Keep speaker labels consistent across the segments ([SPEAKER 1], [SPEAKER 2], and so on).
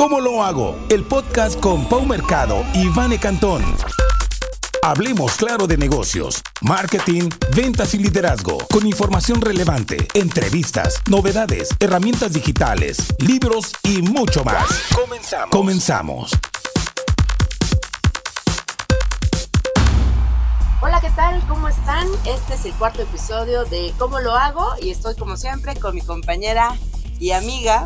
[SPEAKER 1] ¿Cómo lo hago? El podcast con Pau Mercado y Vane Cantón. Hablemos claro de negocios, marketing, ventas y liderazgo, con información relevante, entrevistas, novedades, herramientas digitales, libros y mucho más. Comenzamos. Comenzamos.
[SPEAKER 2] Hola, ¿qué tal? ¿Cómo están? Este es el cuarto episodio de ¿Cómo lo hago? Y estoy como siempre con mi compañera y amiga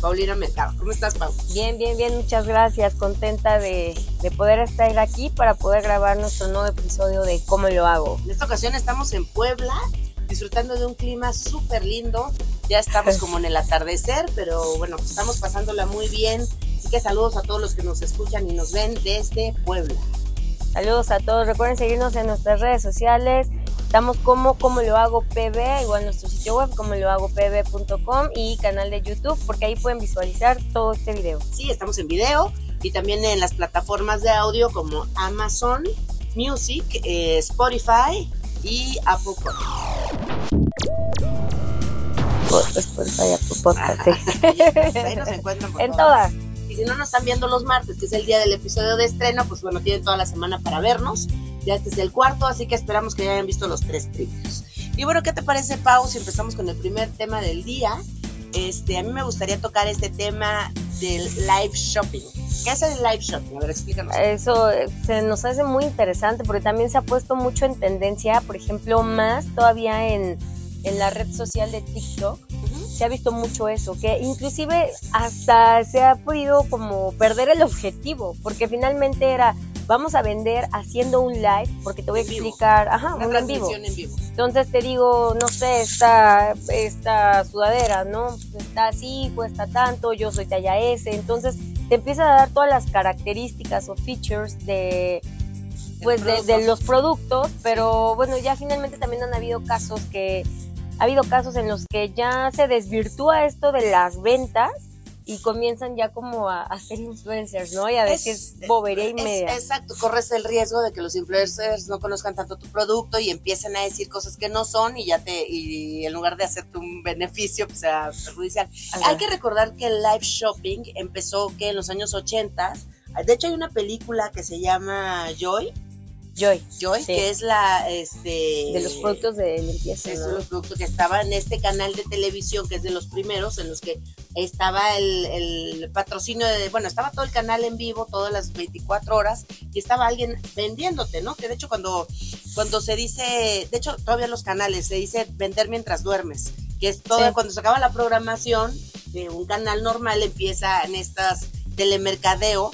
[SPEAKER 2] Paulina Mercado. ¿Cómo estás, Pau?
[SPEAKER 3] Bien, bien, bien, muchas gracias. Contenta de, de, poder estar aquí para poder grabar nuestro nuevo episodio de ¿Cómo lo hago?
[SPEAKER 2] En esta ocasión estamos en Puebla, disfrutando de un clima súper lindo. Ya estamos como en el atardecer, pero bueno, estamos pasándola muy bien. Así que saludos a todos los que nos escuchan y nos ven desde Puebla.
[SPEAKER 3] Saludos a todos. Recuerden seguirnos en nuestras redes sociales. Estamos como como lo hago pb, igual nuestro sitio web como lo hago pb.com y canal de YouTube porque ahí pueden visualizar todo este video.
[SPEAKER 2] Sí, estamos en video y también en las plataformas de audio como Amazon Music, eh, Spotify y Apple
[SPEAKER 3] Podcast. Spotify, Apple Podcast,
[SPEAKER 2] sí. Ahí nos encuentran
[SPEAKER 3] en todas.
[SPEAKER 2] Y si no nos están viendo los martes, que es el día del episodio de estreno, pues bueno, tienen toda la semana para vernos. Ya este es el cuarto, así que esperamos que ya hayan visto los tres primeros. Y bueno, ¿qué te parece, Pau, si empezamos con el primer tema del día? Este, a mí me gustaría tocar este tema del live shopping. ¿Qué es el live shopping? A ver, explícanos.
[SPEAKER 3] Eso eh, se nos hace muy interesante porque también se ha puesto mucho en tendencia, por ejemplo, más todavía en, en la red social de TikTok. Se ha visto mucho eso, que inclusive hasta se ha podido como perder el objetivo, porque finalmente era vamos a vender haciendo un live, porque te voy a explicar, ajá,
[SPEAKER 2] Una
[SPEAKER 3] un en vivo.
[SPEAKER 2] transmisión en vivo.
[SPEAKER 3] Entonces te digo, no sé, esta, esta sudadera, ¿no? Está así, cuesta tanto, yo soy talla S. Entonces te empieza a dar todas las características o features de, pues, de, de los productos, pero bueno, ya finalmente también han habido casos que, ha habido casos en los que ya se desvirtúa esto de las ventas y comienzan ya como a, a ser influencers, ¿no? Y a decir
[SPEAKER 2] Es-
[SPEAKER 3] bobería y
[SPEAKER 2] es-
[SPEAKER 3] media.
[SPEAKER 2] exacto, corres el riesgo de que los influencers no conozcan tanto tu producto y empiecen a decir cosas que no son y ya te y en lugar de hacerte un beneficio pues sea perjudicial.
[SPEAKER 3] Ajá.
[SPEAKER 2] Hay que recordar que el live shopping empezó que en los años 80 de hecho hay una película que se llama Joy,
[SPEAKER 3] Joy,
[SPEAKER 2] Joy,
[SPEAKER 3] Sí.
[SPEAKER 2] que es la este
[SPEAKER 3] de los productos de limpieza,
[SPEAKER 2] es
[SPEAKER 3] ¿no?
[SPEAKER 2] los productos que estaba en este canal de televisión, que es de los primeros, en los que estaba el, el patrocinio de, bueno, estaba todo el canal en vivo todas las 24 horas y estaba alguien vendiéndote, ¿no? Que de hecho cuando, cuando se dice, de hecho todavía en los canales se dice vender mientras duermes, que es todo,
[SPEAKER 3] Sí.
[SPEAKER 2] cuando se acaba la programación de un canal normal empieza en estas telemercadeo,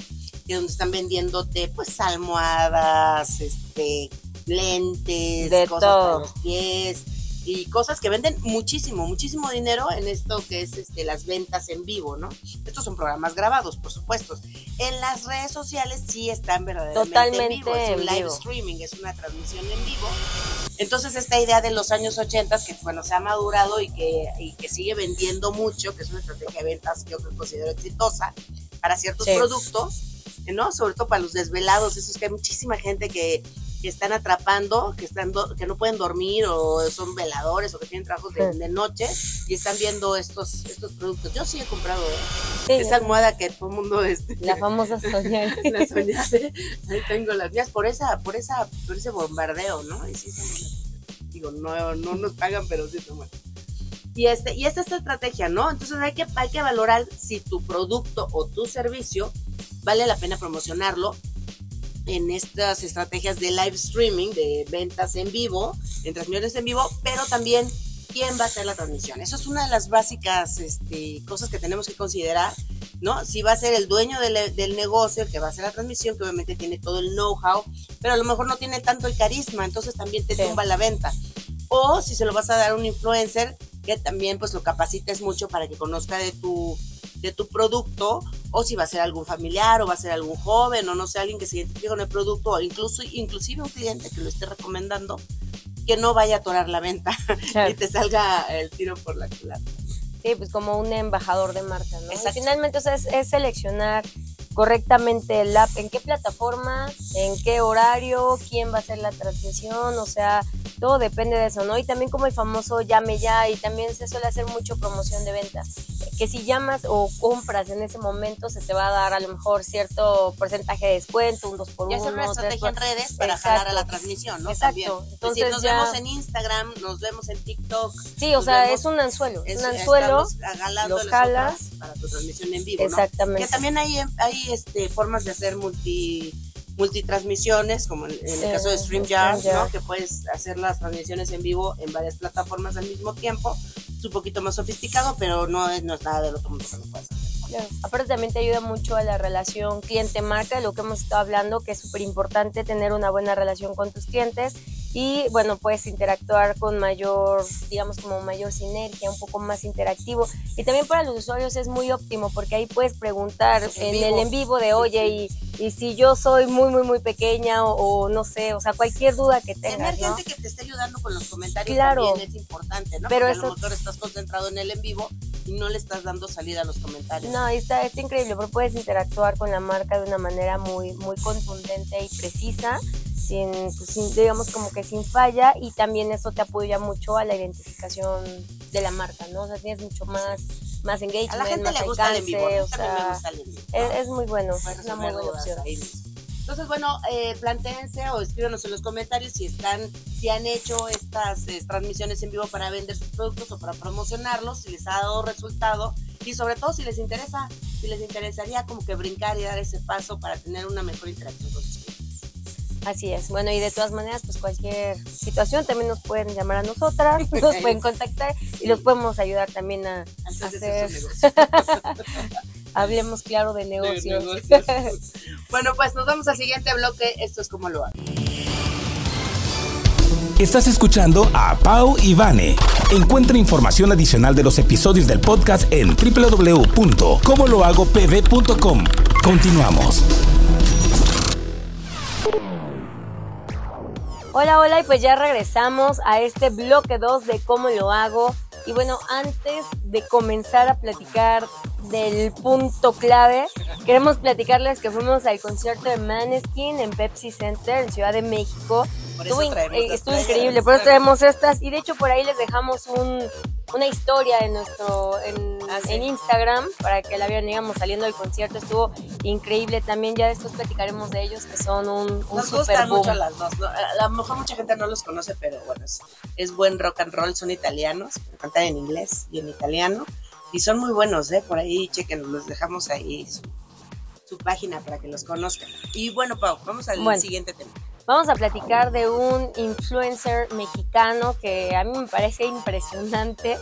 [SPEAKER 2] que donde están vendiéndote pues almohadas, este, lentes,
[SPEAKER 3] De
[SPEAKER 2] cosas
[SPEAKER 3] todo.
[SPEAKER 2] para los pies y cosas que venden muchísimo, muchísimo dinero en esto que es este, las ventas en vivo, ¿no? Estos son programas grabados, por supuesto. En las redes sociales sí están verdaderamente
[SPEAKER 3] Totalmente
[SPEAKER 2] en vivo, es un live
[SPEAKER 3] vivo.
[SPEAKER 2] streaming, es una transmisión en vivo. Entonces esta idea de los años 80 que bueno, se ha madurado y que, y que sigue vendiendo mucho, que es una estrategia de ventas que yo considero exitosa para ciertos
[SPEAKER 3] Sí.
[SPEAKER 2] productos, ¿no? Sobre todo para los desvelados, esos que hay muchísima gente que, que están atrapando, que están do- que no pueden dormir o son veladores o que tienen trabajos de,
[SPEAKER 3] Sí.
[SPEAKER 2] de noche y están viendo estos estos productos. Yo sí he comprado ¿eh?
[SPEAKER 3] Sí,
[SPEAKER 2] esa almohada que todo el mundo este,
[SPEAKER 3] la famosa soñar.
[SPEAKER 2] la soñaste. Ahí tengo las mías por esa por esa por ese bombardeo, ¿no? Y sí son. Digo, no no nos pagan, pero sí son buenas. Y este y esta es esta estrategia, ¿no? Entonces hay que hay que valorar si tu producto o tu servicio vale la pena promocionarlo en estas estrategias de live streaming, de ventas en vivo, en transmisiones en vivo, pero también quién va a hacer la transmisión. Eso es una de las básicas este, cosas que tenemos que considerar, ¿no? Si va a ser el dueño del, del negocio el que va a hacer la transmisión, que obviamente tiene todo el know-how, pero a lo mejor no tiene tanto el carisma, entonces también te
[SPEAKER 3] Sí.
[SPEAKER 2] tumba la venta. O si se lo vas a dar a un influencer, que también pues lo capacites mucho para que conozca de tu de tu producto o si va a ser algún familiar o va a ser algún joven o no sé, alguien que se identifique con el producto o incluso inclusive un cliente que lo esté recomendando que no vaya a atorar la venta
[SPEAKER 3] Claro.
[SPEAKER 2] y te salga el tiro por la culata.
[SPEAKER 3] Sí, pues como un embajador de marca, ¿no? Y
[SPEAKER 2] Exacto.
[SPEAKER 3] finalmente, o sea, es, es seleccionar correctamente el app, en qué plataforma, en qué horario, quién va a hacer la transmisión, o sea, todo depende de eso, ¿no? Y también como el famoso llame ya, y también se suele hacer mucho promoción de ventas. que si llamas o compras en ese momento se te va a dar a lo mejor cierto porcentaje de descuento, un 2 por 1
[SPEAKER 2] Y hacer una estrategia en redes para
[SPEAKER 3] Exacto.
[SPEAKER 2] jalar a la transmisión, ¿no?
[SPEAKER 3] Exacto.
[SPEAKER 2] También.
[SPEAKER 3] Entonces
[SPEAKER 2] Entonces, nos
[SPEAKER 3] ya-
[SPEAKER 2] vemos en Instagram, nos vemos en TikTok.
[SPEAKER 3] Sí, o sea,
[SPEAKER 2] vemos-
[SPEAKER 3] es un anzuelo, es
[SPEAKER 2] es-
[SPEAKER 3] un anzuelo. los
[SPEAKER 2] las
[SPEAKER 3] jalas.
[SPEAKER 2] para tu transmisión en vivo, ¿no?
[SPEAKER 3] Exactamente.
[SPEAKER 2] Que también hay, hay este, formas de hacer multi multitransmisiones, como en, en el caso de StreamYard. ¿no? Que puedes hacer las transmisiones en vivo en varias plataformas al mismo tiempo. Es un poquito más sofisticado, pero no es, no es nada del otro mundo que no puedes hacer.
[SPEAKER 3] Claro. Aparte también te ayuda mucho a la relación cliente-marca, lo que hemos estado hablando, que es súper importante tener una buena relación con tus clientes y bueno, puedes interactuar con mayor, digamos como mayor sinergia, un poco más interactivo. Y también para los usuarios es muy óptimo porque ahí puedes preguntar
[SPEAKER 2] En
[SPEAKER 3] en, el en vivo de, oye, y, y si yo soy muy, muy, muy pequeña o, o no sé, o sea, cualquier duda que
[SPEAKER 2] Tener
[SPEAKER 3] tengas, ¿no?
[SPEAKER 2] gente que te esté ayudando con los comentarios
[SPEAKER 3] Claro.
[SPEAKER 2] también es importante, ¿no?
[SPEAKER 3] Pero
[SPEAKER 2] Porque
[SPEAKER 3] eso-
[SPEAKER 2] a lo mejor estás concentrado en el en vivo y no le estás dando salida a los comentarios.
[SPEAKER 3] No, está, está increíble, porque puedes interactuar con la marca de una manera muy, muy contundente y precisa, sin, pues, sin, digamos como que sin falla, y también eso te apoya mucho a la identificación de la marca, ¿no? O sea, tienes mucho más, más engagement,
[SPEAKER 2] A la gente
[SPEAKER 3] más
[SPEAKER 2] le gusta el en vivo,
[SPEAKER 3] alcance, o
[SPEAKER 2] también me
[SPEAKER 3] sea,
[SPEAKER 2] gusta el en vivo.
[SPEAKER 3] es, es muy bueno, es una muy buena opción.
[SPEAKER 2] Entonces, bueno, eh, plantéense o escríbanos en los comentarios si están, si han hecho estas eh, transmisiones en vivo para vender sus productos o para promocionarlos, si les ha dado resultado y sobre todo si les interesa, si les interesaría como que brincar y dar ese paso para tener una mejor interacción con sus.
[SPEAKER 3] Así es. Bueno, y de todas maneras, pues cualquier situación también nos pueden llamar a nosotras, nos pueden contactar y los podemos ayudar también a hacer, hablemos claro de
[SPEAKER 2] De
[SPEAKER 3] negocios.
[SPEAKER 2] negocios. bueno, pues nos vamos al siguiente bloque. Esto es como lo hago.
[SPEAKER 1] Estás escuchando a Pau y Vane. Encuentra información adicional de los episodios del podcast en www.comolohagopv.com. Continuamos.
[SPEAKER 3] Hola, hola, y pues ya regresamos a este bloque 2 de cómo lo hago. Y bueno, antes de comenzar a platicar del punto clave, queremos platicarles que fuimos al concierto de Maneskin en Pepsi Center en Ciudad de México.
[SPEAKER 2] Por
[SPEAKER 3] Estuvo, in- eh, estuvo increíble, por eso traemos estas. Y de hecho por ahí les dejamos un, una historia en nuestro en,
[SPEAKER 2] Ah,
[SPEAKER 3] en Instagram para que la vieran, íbamos saliendo del concierto. Estuvo increíble también. Ya después platicaremos de ellos, que son un, un
[SPEAKER 2] Nos
[SPEAKER 3] super
[SPEAKER 2] gustan
[SPEAKER 3] boom.
[SPEAKER 2] mucho las dos. ¿no? A lo mejor mucha gente no los conoce, pero bueno, es, es buen rock and roll. Son italianos, cantan en inglés y en italiano. Y son muy buenos, ¿eh? Por ahí, chequen, los dejamos ahí su, su página para que los conozcan. Y bueno, Pau, vamos al
[SPEAKER 3] Bueno.
[SPEAKER 2] siguiente tema.
[SPEAKER 3] Vamos a platicar de un influencer mexicano que a mí me parece impresionante,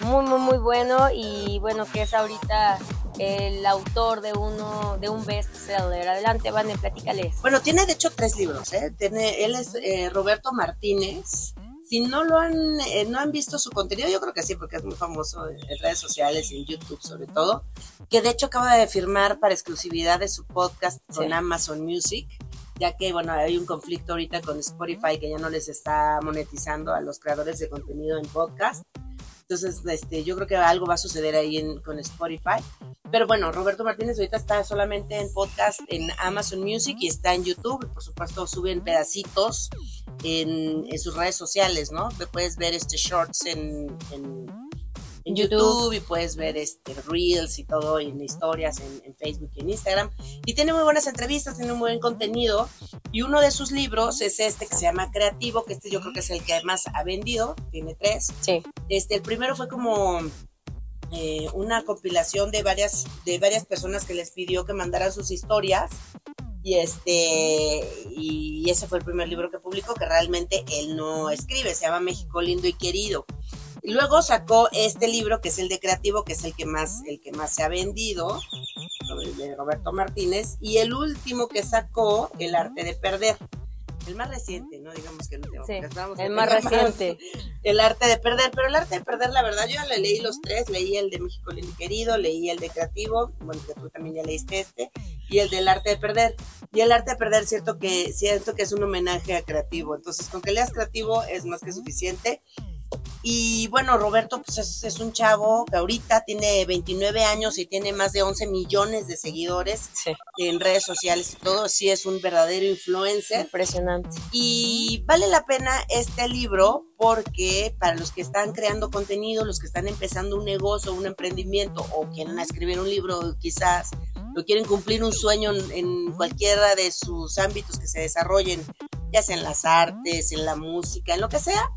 [SPEAKER 3] muy, muy, muy bueno y bueno, que es ahorita el autor de uno de un bestseller. Adelante, Vane, platícales.
[SPEAKER 2] Bueno, tiene de hecho tres libros, ¿eh? Tiene, él es eh, Roberto Martínez. Si no lo han, eh, no han visto su contenido, yo creo que sí, porque es muy famoso en, en redes sociales y en YouTube sobre todo, que de hecho acaba de firmar para exclusividad de su podcast con
[SPEAKER 3] Sí.
[SPEAKER 2] Amazon Music, ya que, bueno, hay un conflicto ahorita con Spotify que ya no les está monetizando a los creadores de contenido en podcast. Entonces, este, yo creo que algo va a suceder ahí con Spotify. Pero bueno, Roberto Martínez ahorita está solamente en podcast en Amazon Music y está en YouTube. Por supuesto, suben pedacitos en, en sus redes sociales, ¿no? Puedes ver este shorts en, en, en
[SPEAKER 3] YouTube.
[SPEAKER 2] Y puedes ver este Reels y todo, en historias en, en Facebook y en Instagram. Y tiene muy buenas entrevistas, tiene un buen contenido. Y uno de sus libros es este que se llama Creativo, que este yo creo que es el que más ha vendido, tiene tres.
[SPEAKER 3] Sí,
[SPEAKER 2] Este, el primero fue como eh, una compilación de varias, de varias personas que les pidió que mandaran sus historias. Y este, y ese fue el primer libro que publicó, que realmente él no escribe, se llama México lindo y querido. Y luego sacó este libro, que es el de creativo, que es el que más, el que más se ha vendido, el de Roberto Martínez, y el último que sacó, El arte de perder. El más reciente, ¿no? Digamos que
[SPEAKER 3] sí,
[SPEAKER 2] esperamos que
[SPEAKER 3] el más reciente.
[SPEAKER 2] el arte de perder, pero el arte de perder, la verdad, yo ya le leí los tres, leí el de México lindo querido, leí el de creativo, bueno, que tú también ya leíste este, y el del arte de perder. Y el arte de perder, cierto que, siento que es un homenaje a creativo, entonces con que leas creativo es más que suficiente. Y bueno, Roberto pues es, es, un chavo que ahorita tiene 29 años y tiene más de 11 millones de seguidores
[SPEAKER 3] Sí.
[SPEAKER 2] en redes sociales y todo. Sí es un verdadero influencer.
[SPEAKER 3] Impresionante.
[SPEAKER 2] Y vale la pena este libro porque para los que están creando contenido, los que están empezando un negocio, un emprendimiento o quieren escribir un libro quizás, o quieren cumplir un sueño en, en cualquiera de sus ámbitos que se desarrollen, ya sea en las artes, en la música, en lo que sea,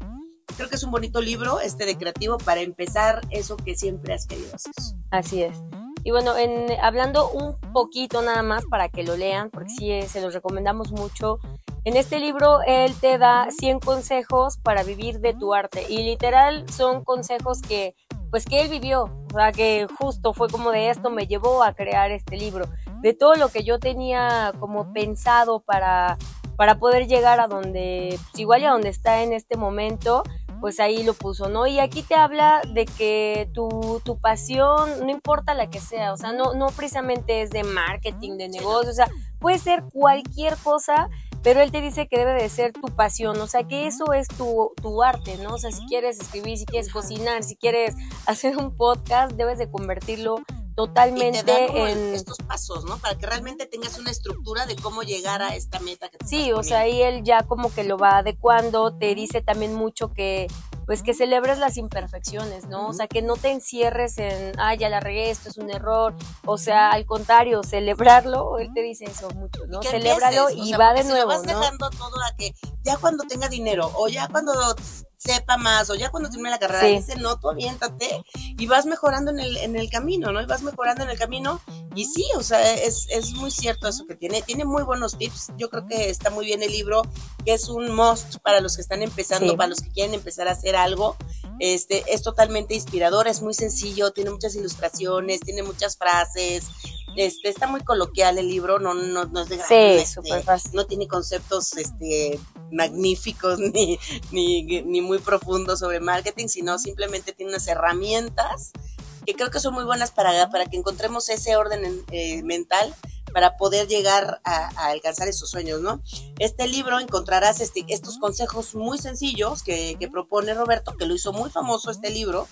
[SPEAKER 2] creo que es un bonito libro este de creativo para empezar eso que siempre has querido hacer.
[SPEAKER 3] Así es. Y bueno, en, hablando un poquito nada más para que lo lean, porque sí eh, se los recomendamos mucho. En este libro él te da 100 consejos para vivir de tu arte y literal son consejos que pues que él vivió, o sea, que justo fue como de esto me llevó a crear este libro, de todo lo que yo tenía como pensado para para poder llegar a donde pues igual y a donde está en este momento, pues ahí lo puso, ¿no? Y aquí te habla de que tu, tu pasión, no importa la que sea, o sea, no, no precisamente es de marketing, de negocio, o sea, puede ser cualquier cosa, pero él te dice que debe de ser tu pasión, o sea, que eso es tu, tu arte, ¿no? O sea, si quieres escribir, si quieres cocinar, si quieres hacer un podcast, debes de convertirlo totalmente
[SPEAKER 2] y te da
[SPEAKER 3] en
[SPEAKER 2] estos pasos, ¿no? Para que realmente tengas una estructura de cómo llegar a esta meta que te
[SPEAKER 3] Sí, o sea, ahí él ya como que lo va adecuando, te dice también mucho que pues que celebres las imperfecciones, ¿no? O sea, que no te encierres en, ah, ya la regué, esto es un error. O sea, al contrario, celebrarlo, él te dice eso mucho, ¿no? Celébralo y
[SPEAKER 2] sea,
[SPEAKER 3] va de nuevo,
[SPEAKER 2] vas
[SPEAKER 3] ¿no?
[SPEAKER 2] dejando todo a que ya cuando tenga dinero o ya cuando sepa más o ya cuando termine la carrera,
[SPEAKER 3] Sí.
[SPEAKER 2] dice, no, tú aviéntate y vas mejorando en el, en el camino, ¿no? Y vas mejorando en el camino y sí, o sea, es, es muy cierto eso que tiene, tiene muy buenos tips, yo creo que está muy bien el libro, que es un must para los que están empezando,
[SPEAKER 3] Sí.
[SPEAKER 2] para los que quieren empezar a hacer algo, este, es totalmente inspirador, es muy sencillo, tiene muchas ilustraciones, tiene muchas frases, este, está muy coloquial el libro, no, no, no es de gran,
[SPEAKER 3] Sí,
[SPEAKER 2] este,
[SPEAKER 3] fácil.
[SPEAKER 2] no tiene conceptos este, magníficos ni, ni, ni muy profundos sobre marketing, sino simplemente tiene unas herramientas que creo que son muy buenas para, para que encontremos ese orden eh, mental para poder llegar a, a, alcanzar esos sueños, ¿no? Este libro encontrarás este, estos consejos muy sencillos que, que, propone Roberto, que lo hizo muy famoso este libro.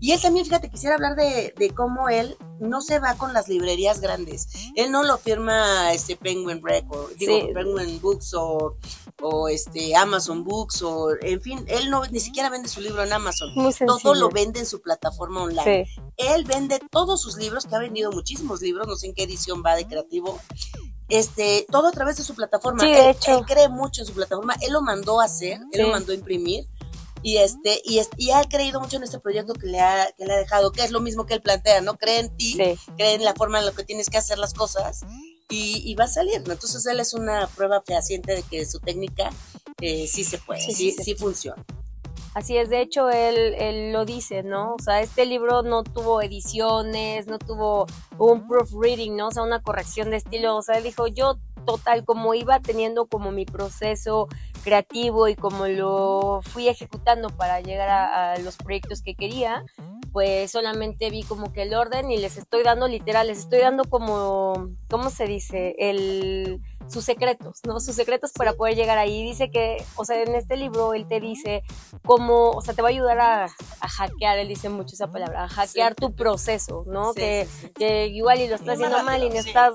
[SPEAKER 2] Y él también, fíjate, quisiera hablar de, de cómo él no se va con las librerías grandes. Él no lo firma este Penguin Record, digo. Penguin Books o, o este Amazon Books o en fin, él no ni siquiera vende su libro en Amazon. Todo lo vende en su plataforma online.
[SPEAKER 3] Sí.
[SPEAKER 2] Él vende todos sus libros, que ha vendido muchísimos libros, no sé en qué edición va de creativo. Este, todo a través de su plataforma.
[SPEAKER 3] Sí,
[SPEAKER 2] él,
[SPEAKER 3] de hecho.
[SPEAKER 2] él cree mucho en su plataforma. Él lo mandó a hacer, él lo mandó a imprimir y este y, este, y ha creído mucho en este proyecto que le ha que le ha dejado que es lo mismo que él plantea no cree en ti
[SPEAKER 3] sí.
[SPEAKER 2] cree en la forma en la que tienes que hacer las cosas y, y va a salir ¿no? entonces él es una prueba fehaciente de que su técnica eh, sí se puede sí, sí, sí, sí funciona
[SPEAKER 3] Así es, de hecho él, él, lo dice, ¿no? O sea, este libro no tuvo ediciones, no tuvo un proofreading, ¿no? O sea, una corrección de estilo, o sea, él dijo, yo total, como iba teniendo como mi proceso creativo y como lo fui ejecutando para llegar a, a los proyectos que quería, pues solamente vi como que el orden y les estoy dando literal, les estoy dando como, ¿cómo se dice? El sus secretos, ¿no? Sus secretos para poder llegar ahí. Dice que, o sea, en este libro él te dice cómo, o sea, te va a ayudar a, a hackear, él dice mucho esa palabra, a hackear sí. tu proceso, ¿no?
[SPEAKER 2] Sí,
[SPEAKER 3] que,
[SPEAKER 2] sí,
[SPEAKER 3] que, igual y lo estás haciendo mal y no estás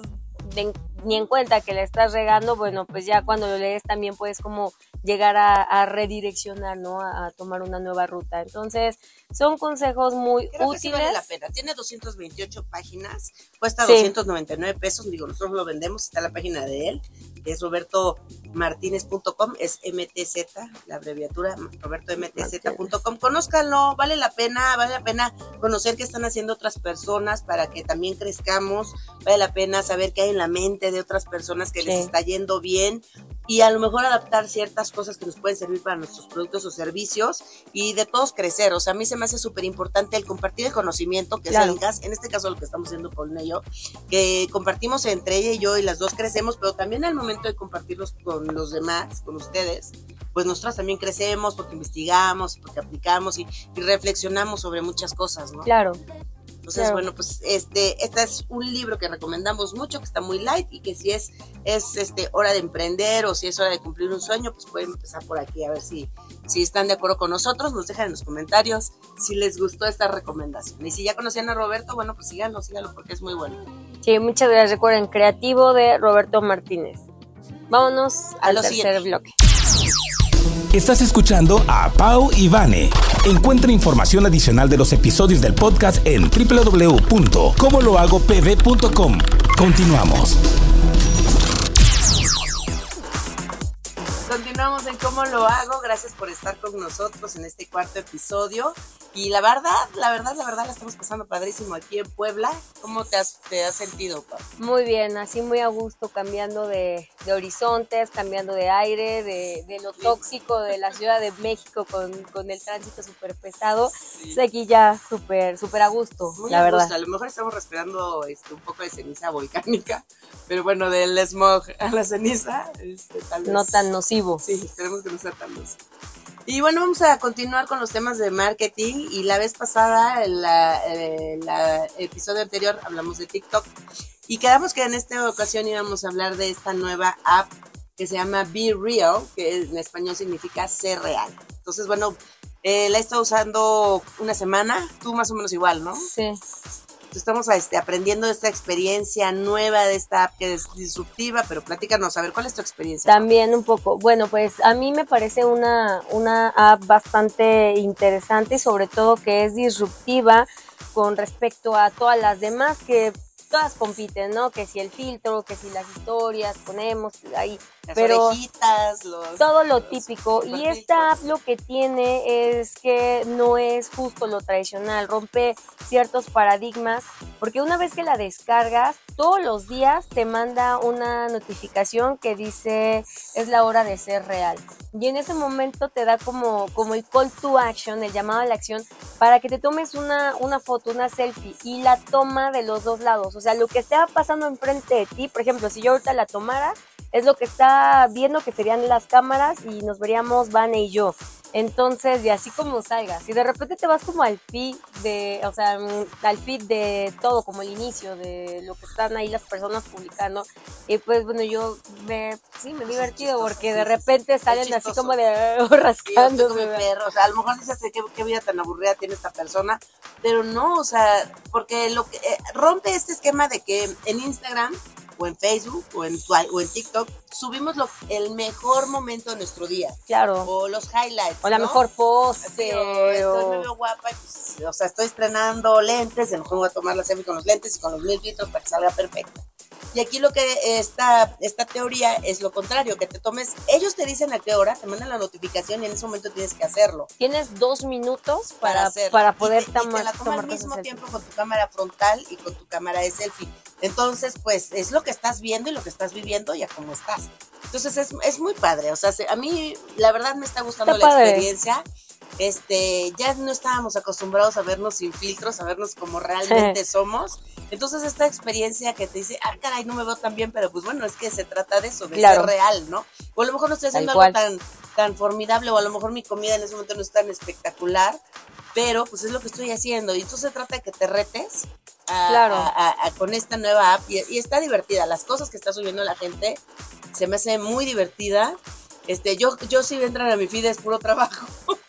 [SPEAKER 3] de, ni en cuenta que le estás regando, bueno, pues ya cuando lo lees también puedes como llegar a, a redireccionar, ¿no? A, a, tomar una nueva ruta. Entonces, son consejos muy
[SPEAKER 2] Creo
[SPEAKER 3] útiles.
[SPEAKER 2] Que sí vale la pena. Tiene 228 páginas, cuesta sí. 299 pesos, digo, nosotros lo vendemos, está la página de él, que es robertomartinez.com, es MTZ, la abreviatura, robertomtz.com. Conózcanlo, vale la pena, vale la pena conocer qué están haciendo otras personas para que también crezcamos, vale la pena saber qué hay en la mente de otras personas que sí. les está yendo bien y a lo mejor adaptar ciertas cosas que nos pueden servir para nuestros productos o servicios y de todos crecer. O sea, a mí se me hace súper importante el compartir el conocimiento, que
[SPEAKER 3] claro.
[SPEAKER 2] es el gas, en este caso lo que estamos haciendo con ello, que compartimos entre ella y yo y las dos crecemos, pero también al momento de compartirlos con los demás, con ustedes, pues nosotras también crecemos porque investigamos, porque aplicamos y, y reflexionamos sobre muchas cosas, ¿no?
[SPEAKER 3] Claro.
[SPEAKER 2] Entonces,
[SPEAKER 3] Claro.
[SPEAKER 2] bueno, pues este, este es un libro que recomendamos mucho, que está muy light y que si es, es este, hora de emprender o si es hora de cumplir un sueño, pues pueden empezar por aquí a ver si, si están de acuerdo con nosotros. Nos dejan en los comentarios si les gustó esta recomendación. Y si ya conocían a Roberto, bueno, pues síganlo, síganlo porque es muy bueno.
[SPEAKER 3] Sí, muchas gracias. Recuerden, creativo de Roberto Martínez. Vámonos
[SPEAKER 2] A
[SPEAKER 3] al tercer
[SPEAKER 2] siguiente.
[SPEAKER 3] bloque.
[SPEAKER 1] Estás escuchando a Pau y Vane. Encuentra información adicional de los episodios del podcast en www.comolohagopv.com. Continuamos.
[SPEAKER 2] Continuamos en cómo lo hago. Gracias por estar con nosotros en este cuarto episodio. Y la verdad, la verdad, la verdad, la estamos pasando padrísimo aquí en Puebla. ¿Cómo te has, te has sentido, Pau?
[SPEAKER 3] Muy bien, así muy a gusto, cambiando de, de horizontes, cambiando de aire, de, de lo tóxico de la Ciudad de México con, con el tránsito súper pesado. Estoy aquí ya súper, súper a gusto,
[SPEAKER 2] Muy
[SPEAKER 3] la
[SPEAKER 2] a
[SPEAKER 3] verdad.
[SPEAKER 2] gusto. A lo mejor estamos respirando este, un poco de ceniza volcánica, pero bueno, del smog a la ceniza, este, tal vez.
[SPEAKER 3] No tan nocivo.
[SPEAKER 2] Sí, esperemos que no sea tan luz. Y bueno, vamos a continuar con los temas de marketing. Y la vez pasada, en la, eh, episodio anterior, hablamos de TikTok. Y quedamos que en esta ocasión íbamos a hablar de esta nueva app que se llama Be Real, que en español significa ser real. Entonces, bueno, eh, la he estado usando una semana, tú más o menos igual, ¿no?
[SPEAKER 3] Sí.
[SPEAKER 2] Estamos este, aprendiendo esta experiencia nueva de esta app que es disruptiva, pero platícanos, a ver, ¿cuál es tu experiencia?
[SPEAKER 3] También un poco. Bueno, pues a mí me parece una, una app bastante interesante y sobre todo que es disruptiva con respecto a todas las demás que todas compiten, ¿no? Que si el filtro, que si las historias ponemos ahí,
[SPEAKER 2] Las
[SPEAKER 3] pero
[SPEAKER 2] orejitas, los...
[SPEAKER 3] todo lo
[SPEAKER 2] los
[SPEAKER 3] típico. Y esta app lo que tiene es que no es justo lo tradicional, rompe ciertos paradigmas, porque una vez que la descargas, todos los días te manda una notificación que dice es la hora de ser real. Y en ese momento te da como, como el call to action, el llamado a la acción, para que te tomes una, una foto, una selfie y la toma de los dos lados. O sea, lo que está pasando enfrente de ti, por ejemplo, si yo ahorita la tomara, es lo que está viendo que serían las cámaras y nos veríamos Vane y yo. Entonces, y así como salgas, si de repente te vas como al feed de, o sea, mm, al feed de todo, como el inicio de lo que están ahí las personas publicando, y pues bueno, yo me, sí, me he divertido porque
[SPEAKER 2] sí,
[SPEAKER 3] de
[SPEAKER 2] sí,
[SPEAKER 3] repente
[SPEAKER 2] sí.
[SPEAKER 3] salen así como de
[SPEAKER 2] Sí,
[SPEAKER 3] rascando.
[SPEAKER 2] perro, o sea, a lo mejor dices ¿qué, qué vida tan aburrida tiene esta persona, pero no, o sea, porque lo que eh, rompe este esquema de que en Instagram o en Facebook o en, o en TikTok subimos lo, el mejor momento de nuestro día
[SPEAKER 3] Claro.
[SPEAKER 2] o los highlights.
[SPEAKER 3] O la
[SPEAKER 2] ¿no?
[SPEAKER 3] mejor pose.
[SPEAKER 2] o estoy
[SPEAKER 3] o-
[SPEAKER 2] me veo guapa, pues, o sea, estoy estrenando lentes, me pongo a tomar la selfie con los lentes y con los mil filtros para que salga perfecta. Y aquí lo que esta, esta teoría es lo contrario, que te tomes, ellos te dicen a qué hora, te mandan la notificación y en ese momento tienes que hacerlo.
[SPEAKER 3] Tienes dos minutos
[SPEAKER 2] Para,
[SPEAKER 3] para,
[SPEAKER 2] hacerlo.
[SPEAKER 3] para
[SPEAKER 2] Y
[SPEAKER 3] poder
[SPEAKER 2] te, y te
[SPEAKER 3] tomar,
[SPEAKER 2] la toma
[SPEAKER 3] tomar
[SPEAKER 2] al mismo
[SPEAKER 3] selfie.
[SPEAKER 2] tiempo con tu cámara frontal y con tu cámara de selfie. Entonces, pues es lo que estás viendo y lo que estás viviendo y a cómo estás. Entonces es, es muy padre. O sea, se- a mí la verdad me está gustando
[SPEAKER 3] Está
[SPEAKER 2] la
[SPEAKER 3] padre.
[SPEAKER 2] experiencia. Este, ya no estábamos acostumbrados a vernos sin filtros, a vernos como realmente somos. Entonces esta experiencia que te dice, ah, caray, no me veo tan bien, pero pues bueno, es que se trata de eso, de
[SPEAKER 3] Claro.
[SPEAKER 2] ser real, ¿no? O a lo mejor no estoy haciendo algo tan, tan formidable, o a lo mejor mi comida en ese momento no es tan espectacular, pero pues es lo que estoy haciendo. Y entonces se trata de que te retes a-
[SPEAKER 3] Claro.
[SPEAKER 2] a- a- con esta nueva app y, y está divertida. Las cosas que está subiendo la gente se me hace muy divertida. Este, yo, yo si entran a mi feed es puro trabajo.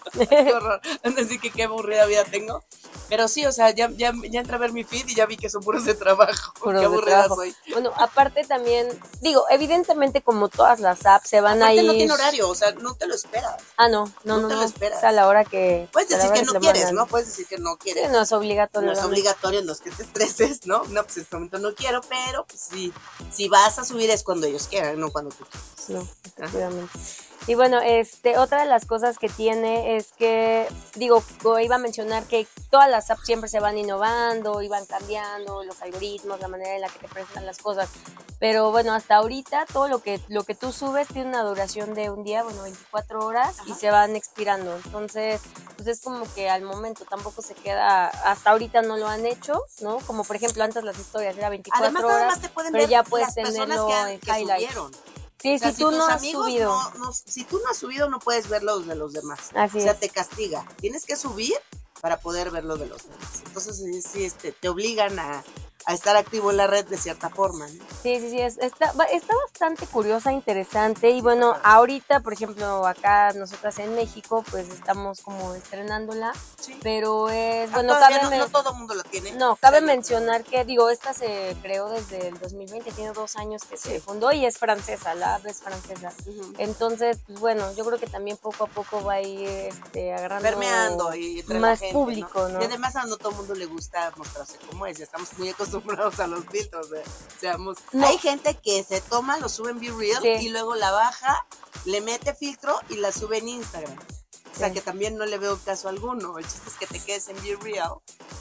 [SPEAKER 2] qué horror. Así que qué aburrida vida tengo. Pero sí, o sea, ya, ya, ya entré a ver mi feed y ya vi que son puros de trabajo.
[SPEAKER 3] Puros
[SPEAKER 2] qué aburrida soy.
[SPEAKER 3] Bueno, aparte también, digo, evidentemente como todas las apps se van a
[SPEAKER 2] Aparte
[SPEAKER 3] ir...
[SPEAKER 2] no tiene horario, o sea, no te lo esperas.
[SPEAKER 3] Ah, no, no,
[SPEAKER 2] No
[SPEAKER 3] no,
[SPEAKER 2] te
[SPEAKER 3] no.
[SPEAKER 2] lo esperas.
[SPEAKER 3] Es a la hora que...
[SPEAKER 2] Puedes
[SPEAKER 3] a
[SPEAKER 2] decir que no quieres,
[SPEAKER 3] mandan.
[SPEAKER 2] ¿no? Puedes decir que no
[SPEAKER 3] Sí,
[SPEAKER 2] quieres.
[SPEAKER 3] no es obligatorio.
[SPEAKER 2] no es obligatorio, no es que te estreses, ¿no? No, pues en este momento no quiero, pero pues, si, si vas a subir es cuando ellos quieran, no cuando tú quieras.
[SPEAKER 3] No, efectivamente. Y bueno, este, otra de las cosas que tiene es que, digo, iba a mencionar que todas las apps siempre se van innovando, iban cambiando los algoritmos, la manera en la que te presentan las cosas. Pero bueno, hasta ahorita todo lo que, lo que tú subes tiene una duración de un día, bueno, 24 horas y
[SPEAKER 2] Ajá.
[SPEAKER 3] se van expirando. Entonces, pues es como que al momento tampoco se queda, hasta ahorita no lo han hecho, ¿no? Como por ejemplo antes las historias era 24
[SPEAKER 2] Además,
[SPEAKER 3] horas.
[SPEAKER 2] te pueden
[SPEAKER 3] pero
[SPEAKER 2] ver
[SPEAKER 3] ya puedes tenerlo
[SPEAKER 2] que,
[SPEAKER 3] en
[SPEAKER 2] que subieron.
[SPEAKER 3] Sí,
[SPEAKER 2] O sea,
[SPEAKER 3] si tú no has subido.
[SPEAKER 2] no- no- si tú no has subido, no puedes ver los de los demás.
[SPEAKER 3] Así
[SPEAKER 2] o sea,
[SPEAKER 3] es.
[SPEAKER 2] te castiga. Tienes que subir para poder ver lo de los demás. Entonces, sí, este, te obligan a, a estar activo en la red de cierta forma. ¿no?
[SPEAKER 3] Sí, sí, sí, es- está, está bastante curiosa, interesante y bueno, ahorita, por ejemplo, acá nosotras en México, pues estamos como estrenándola,
[SPEAKER 2] Sí.
[SPEAKER 3] pero es,
[SPEAKER 2] Ah,
[SPEAKER 3] bueno, cabe,
[SPEAKER 2] no, no todo el mundo lo tiene.
[SPEAKER 3] no, cabe
[SPEAKER 2] sea,
[SPEAKER 3] mencionar que, digo, esta se creó desde el 2020, tiene dos años que se fundó y es francesa, la app es francesa.
[SPEAKER 2] Ujú.
[SPEAKER 3] Entonces, pues bueno, yo creo que también poco a poco va a ir este, agarrando
[SPEAKER 2] permeando y
[SPEAKER 3] más
[SPEAKER 2] gente,
[SPEAKER 3] público, ¿no?
[SPEAKER 2] Y además a no todo el mundo le gusta mostrarse como es, ya estamos muy acostumbrados a los filtros, eh, seamos.
[SPEAKER 3] No.
[SPEAKER 2] Hay gente que se toma, lo sube en Be Real
[SPEAKER 3] Sí.
[SPEAKER 2] y luego la baja, le mete filtro y la sube en Instagram. O sea
[SPEAKER 3] Sí.
[SPEAKER 2] que también no le veo caso alguno. El chiste es que te quedes en Be Real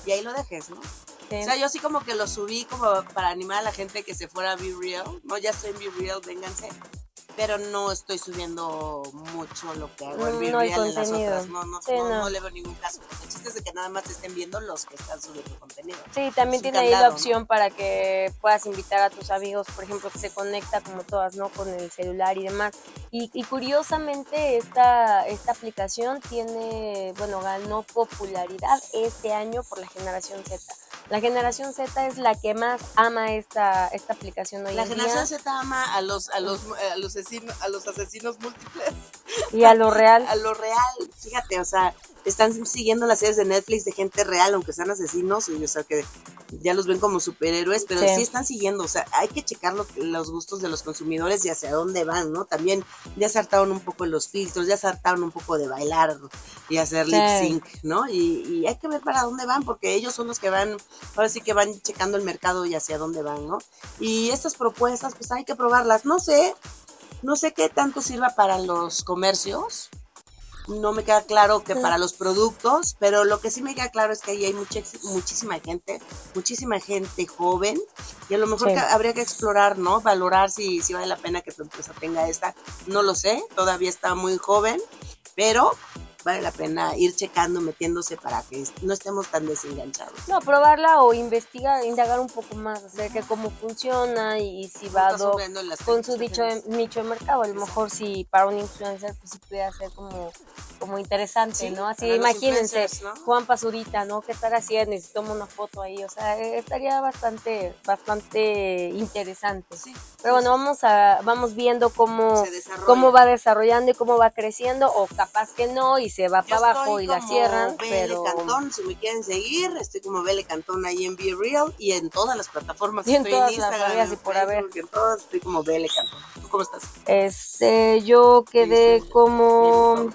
[SPEAKER 2] y ahí lo dejes, ¿no?
[SPEAKER 3] Sí.
[SPEAKER 2] O sea, yo sí como que lo subí como para animar a la gente que se fuera a Be Real. No, ya estoy en Be Real, vénganse. Pero no estoy subiendo mucho lo que hago en
[SPEAKER 3] Mm, no
[SPEAKER 2] en las otras. No, no,
[SPEAKER 3] Sí,
[SPEAKER 2] no, le veo ningún caso. El chiste es de que nada más estén viendo los que están subiendo contenido.
[SPEAKER 3] Sí, también tiene ahí la opción para que puedas invitar a tus amigos, por ejemplo, que se conecta como todas, ¿no? Con el celular y demás. Y, y curiosamente esta, esta aplicación tiene, bueno, ganó popularidad este año por la generación Z. La generación Z es la que más ama esta, esta aplicación hoy
[SPEAKER 2] La
[SPEAKER 3] en
[SPEAKER 2] generación
[SPEAKER 3] día
[SPEAKER 2] Z ama a los, a los, a los, asesinos, a los asesinos múltiples.
[SPEAKER 3] y a lo real.
[SPEAKER 2] A lo real. Fíjate, o sea, están siguiendo las series de Netflix de gente real, aunque sean asesinos, y, o sea, que ya los ven como superhéroes, pero sí,
[SPEAKER 3] Sí.
[SPEAKER 2] están siguiendo. O sea, hay que checar lo los gustos de los consumidores y hacia dónde van, ¿no? También ya se hartaron un poco los filtros, ya se hartaron un poco de bailar y hacer
[SPEAKER 3] Sí.
[SPEAKER 2] lip sync, ¿no? Y, y hay que ver para dónde van, porque ellos son los que van, ahora sí que van checando el mercado y hacia dónde van, ¿no? Y estas propuestas, pues hay que probarlas. No sé, no sé qué tanto sirva para los comercios. No me queda claro que para los productos, pero lo que sí me queda claro es que ahí hay mucha, muchísima gente, muchísima gente joven, y a lo mejor
[SPEAKER 3] Sí.
[SPEAKER 2] que habría que explorar, ¿no? Valorar si, si vale la pena que tu empresa tenga esta. No lo sé, todavía está muy joven, pero vale la pena ir checando, metiéndose para que no estemos tan desenganchados.
[SPEAKER 3] No, probarla o investigar, indagar un poco más acerca de cómo funciona y, si va do- con su dicho nicho de mercado. A lo mejor si para un influencer pues sí pudiera ser como, como interesante,
[SPEAKER 2] Sí,
[SPEAKER 3] ¿no? Así imagínense. Juan Pazurita, ¿no? ¿Qué estará haciendo? Si toma una foto ahí, o sea, eh, estaría bastante, bastante interesante.
[SPEAKER 2] Sí,
[SPEAKER 3] Pero bueno, vamos a, vamos viendo cómo, cómo va desarrollando y cómo va creciendo, o capaz que no, y se va
[SPEAKER 2] Yo
[SPEAKER 3] para abajo y la cierran,
[SPEAKER 2] Bele
[SPEAKER 3] pero
[SPEAKER 2] Cantón, si me quieren seguir, estoy como Bele Cantón ahí en Be Real y en todas las plataformas.
[SPEAKER 3] Y en
[SPEAKER 2] estoy
[SPEAKER 3] todas
[SPEAKER 2] en
[SPEAKER 3] las
[SPEAKER 2] Instagram, en
[SPEAKER 3] y por haber.
[SPEAKER 2] En todas estoy como Bele Cantón. ¿Tú cómo estás?
[SPEAKER 3] este, yo quedé como...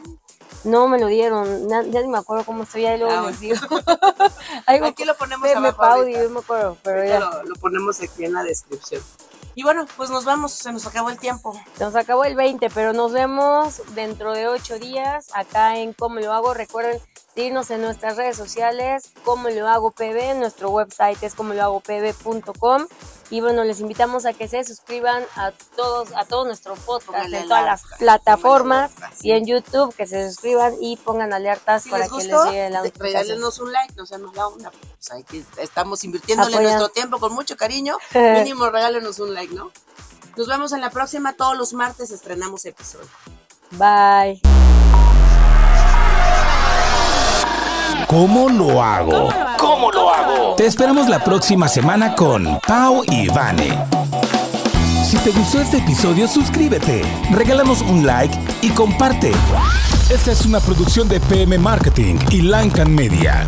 [SPEAKER 3] No me lo dieron, na- ya ni me acuerdo cómo estoy, ahí luego
[SPEAKER 2] Ah,
[SPEAKER 3] les digo. Algo
[SPEAKER 2] Aquí lo ponemos
[SPEAKER 3] me
[SPEAKER 2] abajo
[SPEAKER 3] yo me acuerdo, pero ya.
[SPEAKER 2] Lo, lo ponemos aquí en la descripción. Y bueno, pues nos vamos, se nos acabó el tiempo.
[SPEAKER 3] Se nos acabó el 20, pero nos vemos dentro de 8 días acá en Cómo lo hago. Recuerden seguirnos en nuestras redes sociales, Cómo lo hago PB, nuestro website es como lo hago pb.com. Y bueno, les invitamos a que se suscriban a todos, a todos nuestros podcasts
[SPEAKER 2] Pónganle
[SPEAKER 3] en todas las plataformas y en YouTube, que se suscriban y pongan alertas
[SPEAKER 2] Si
[SPEAKER 3] para
[SPEAKER 2] les
[SPEAKER 3] que les
[SPEAKER 2] gustó,
[SPEAKER 3] llegue la notificación.
[SPEAKER 2] regálenos un like, no seamos la onda. Pues hay que- estamos invirtiéndole
[SPEAKER 3] Apoyan.
[SPEAKER 2] nuestro tiempo con mucho cariño. Mínimo regálenos un like, ¿no? Nos vemos en la próxima. Todos los martes estrenamos episodio.
[SPEAKER 3] Bye.
[SPEAKER 1] ¿Cómo lo hago? ¿Cómo lo hago? Te esperamos la próxima semana con Pau y Vane. Si te gustó este episodio, suscríbete, regálanos un like y comparte. Esta es una producción de PM Marketing y Lancan Media.